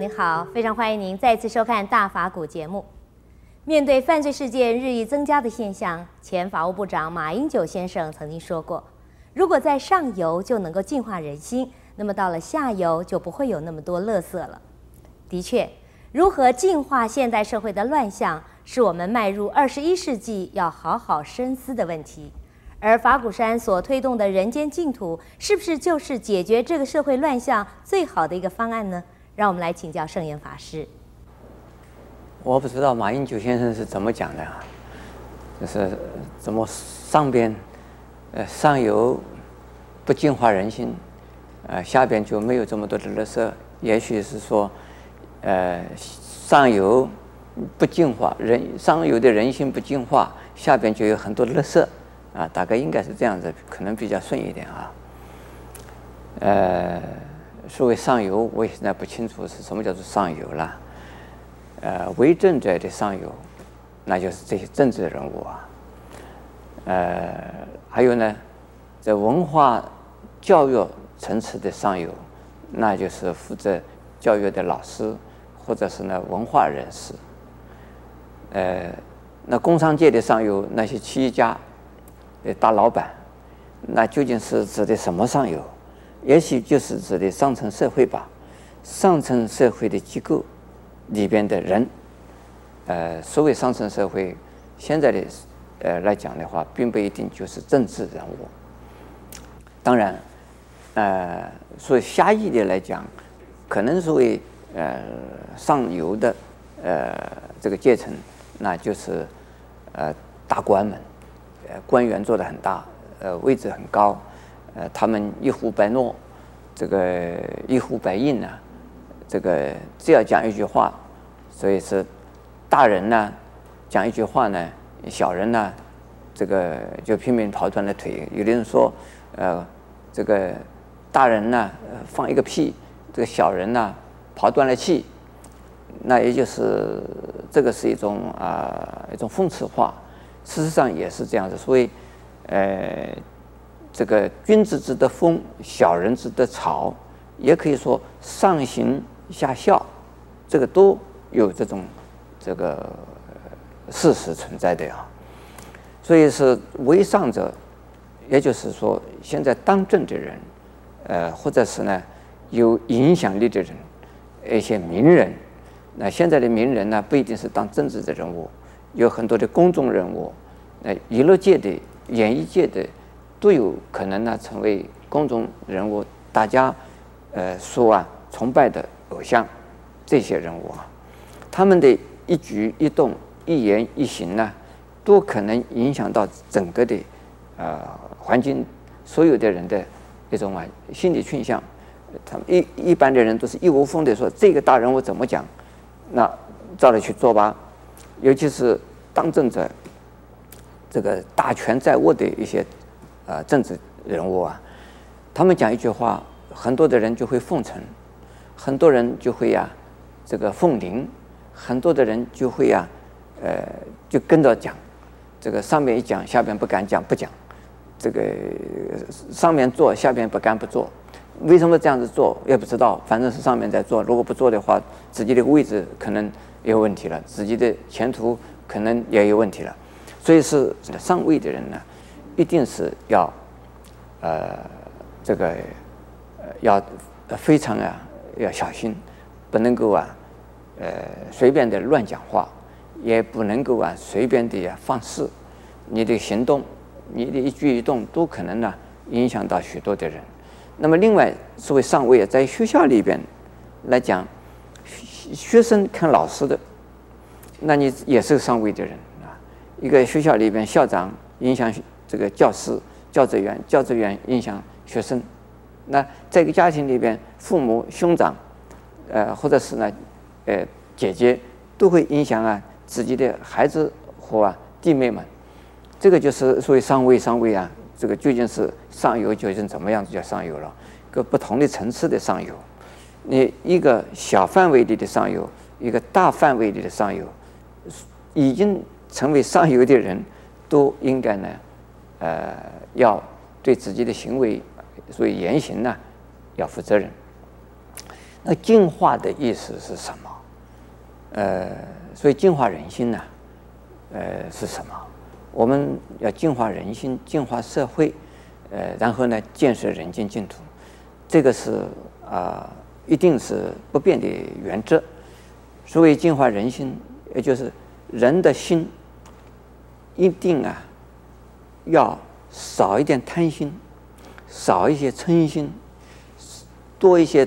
您好，非常欢迎您再次收看《大法古》节目。面对犯罪事件日益增加的现象，前法务部长马英九先生曾经说过：“如果在上游就能够净化人心，那么到了下游就不会有那么多垃圾了。”的确，如何净化现代社会的乱象，是我们迈入二十一世纪要好好深思的问题。而法鼓山所推动的人间净土，是不是就是解决这个社会乱象最好的一个方案呢？让我们来请教圣严法师。我不知道马英九先生是怎么讲的啊，就是怎么上边，呃，上游不净化人心，呃，下边就没有这么多的垃圾。也许是说，呃，上游不净化人，上游的人心不净化，下边就有很多垃圾。啊，大概应该是这样子，可能比较顺一点啊。呃，所谓上游，我也现在不清楚是什么叫做上游了。呃，为政者的上游，那就是这些政治人物啊。呃，还有呢，在文化教育层次的上游，那就是负责教育的老师，或者是呢文化人士。呃，那工商界的上游，那些企业家。大老板，那究竟是指的什么上游？也许就是指的上层社会吧。上层社会的机构里边的人，呃，所谓上层社会，现在的呃来讲的话，并不一定就是政治人物。当然，呃，所以狭义的来讲，可能所谓呃上游的呃这个阶层，那就是呃大官们。呃官员做得很大，呃，位置很高，呃，他们一呼百诺，这个一呼百应呢，这个只要讲一句话，所以是大人呢讲一句话呢，小人呢，这个就拼命跑断了腿。有的人说，呃，这个大人呢放一个屁，这个小人呢跑断了气，那也就是这个是一种啊、一种讽刺话。事实上也是这样子，所以，呃，这个君子之德风，小人之德草，也可以说上行下效，这个都有这种这个事实存在的呀。所以是为上者，也就是说，现在当政的人，呃，或者是呢有影响力的人，一些名人，那现在的名人呢，不一定是当政治的人物。有很多的公众人物，呃，娱乐界的、演艺界的，都有可能呢成为公众人物，大家呃说啊崇拜的偶像，这些人物啊，他们的一举一动、一言一行呢，都可能影响到整个的呃环境，所有的人的一种啊心理倾向。他们一一般的人都是一窝蜂的说这个大人物怎么讲，那照着去做吧。尤其是当政者，这个大权在握的一些呃政治人物啊，他们讲一句话，很多的人就会奉承，很多人就会呀、这个奉灵，很多的人就会呀、呃就跟着讲，这个上面一讲，下边不敢讲不讲，这个上面做，下边不敢不做，为什么这样子做也不知道，反正是上面在做，如果不做的话，自己的位置可能。有问题了，自己的前途可能也有问题了，所以是上位的人呢，一定是要，呃，这个，要非常啊要小心，不能够啊，呃，随便的乱讲话，也不能够啊随便的呀放肆，你的行动，你的一举一动都可能呢影响到许多的人。那么另外，作为上位，在学校里边来讲。学生看老师的，那你也是个上位的人啊。一个学校里边，校长影响这个教师、教职员，教职员影响学生。那在一个家庭里边，父母、兄长，呃，或者是呢，呃，姐姐，都会影响啊自己的孩子和弟妹们。这个就是所谓上位，上位啊，这个究竟是上游，究竟怎么样子叫上游了？个不同的层次的上游。你一个小范围里的上游，一个大范围里的上游，已经成为上游的人，都应该呢，呃，要对自己的行为，所以言行呢，要负责任。那净化的意思是什么？呃，所以净化人心呢、呃，是什么？我们要净化人心，净化社会，呃，然后呢，建设人间净土，这个是啊、呃，一定是不变的原则。所谓净化人心，也就是人的心，一定啊，要少一点贪心，少一些嗔心，多一些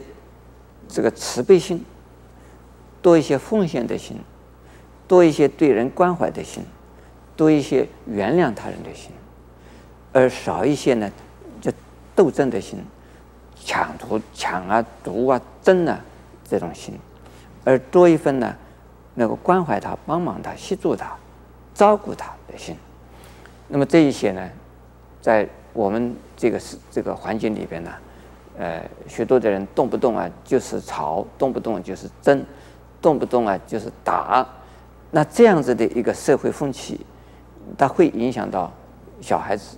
这个慈悲心，多一些奉献的心，多一些对人关怀的心。多一些原谅他人的心，而少一些呢，就斗争的心，抢夺、抢啊、夺啊、争啊这种心，而多一份呢，能够关怀他、帮忙他、协助他、照顾他的心。那么这一些呢，在我们这个是这个环境里边呢，呃，许多的人动不动啊就是吵，动不动就是争，动不动啊就是打，那这样子的一个社会风气。它会影响到小孩子，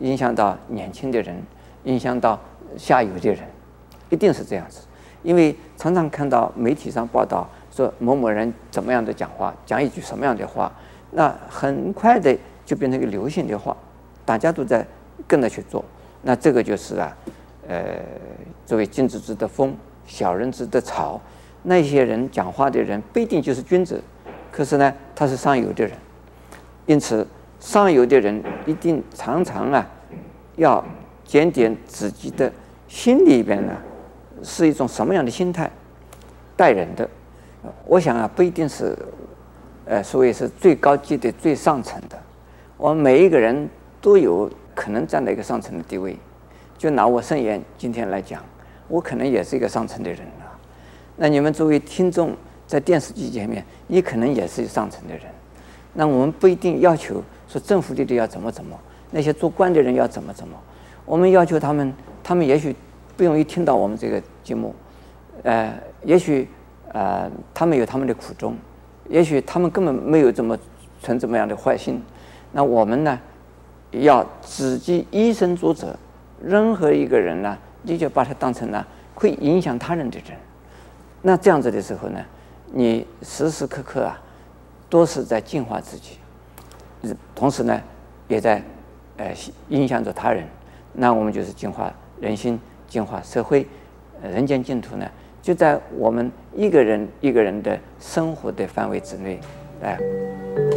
影响到年轻的人，影响到下游的人，一定是这样子。因为常常看到媒体上报道说某某人怎么样的讲话，讲一句什么样的话，那很快的就变成一个流行的话，大家都在跟着去做。那这个就是啊，呃，作为君子之德风，小人之德草。那些人讲话的人不一定就是君子，可是呢，他是上游的人。因此，上游的人一定常常啊，要检点自己的心里边呢，是一种什么样的心态待人的。我想啊，不一定是，呃，所谓是最高级的、最上层的。我们每一个人都有可能站在一个上层的地位。就拿我圣言今天来讲，我可能也是一个上层的人了。那你们作为听众，在电视机前面，你可能也是上层的人。那我们不一定要求说政府里的要怎么怎么，那些做官的人要怎么怎么，我们要求他们，他们也许不容易听到我们这个节目，呃，也许呃他们有他们的苦衷，也许他们根本没有这么存怎么样的坏心，那我们呢，要自己以身作则，任何一个人呢，你就把他当成了会影响他人的人，那这样子的时候呢，你时时刻刻啊。都是在净化自己，同时呢，也在呃影响着他人。那我们就是净化人心，净化社会，人间净土呢，就在我们一个人一个人的生活的范围之内来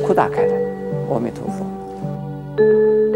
扩大开来。阿弥陀佛。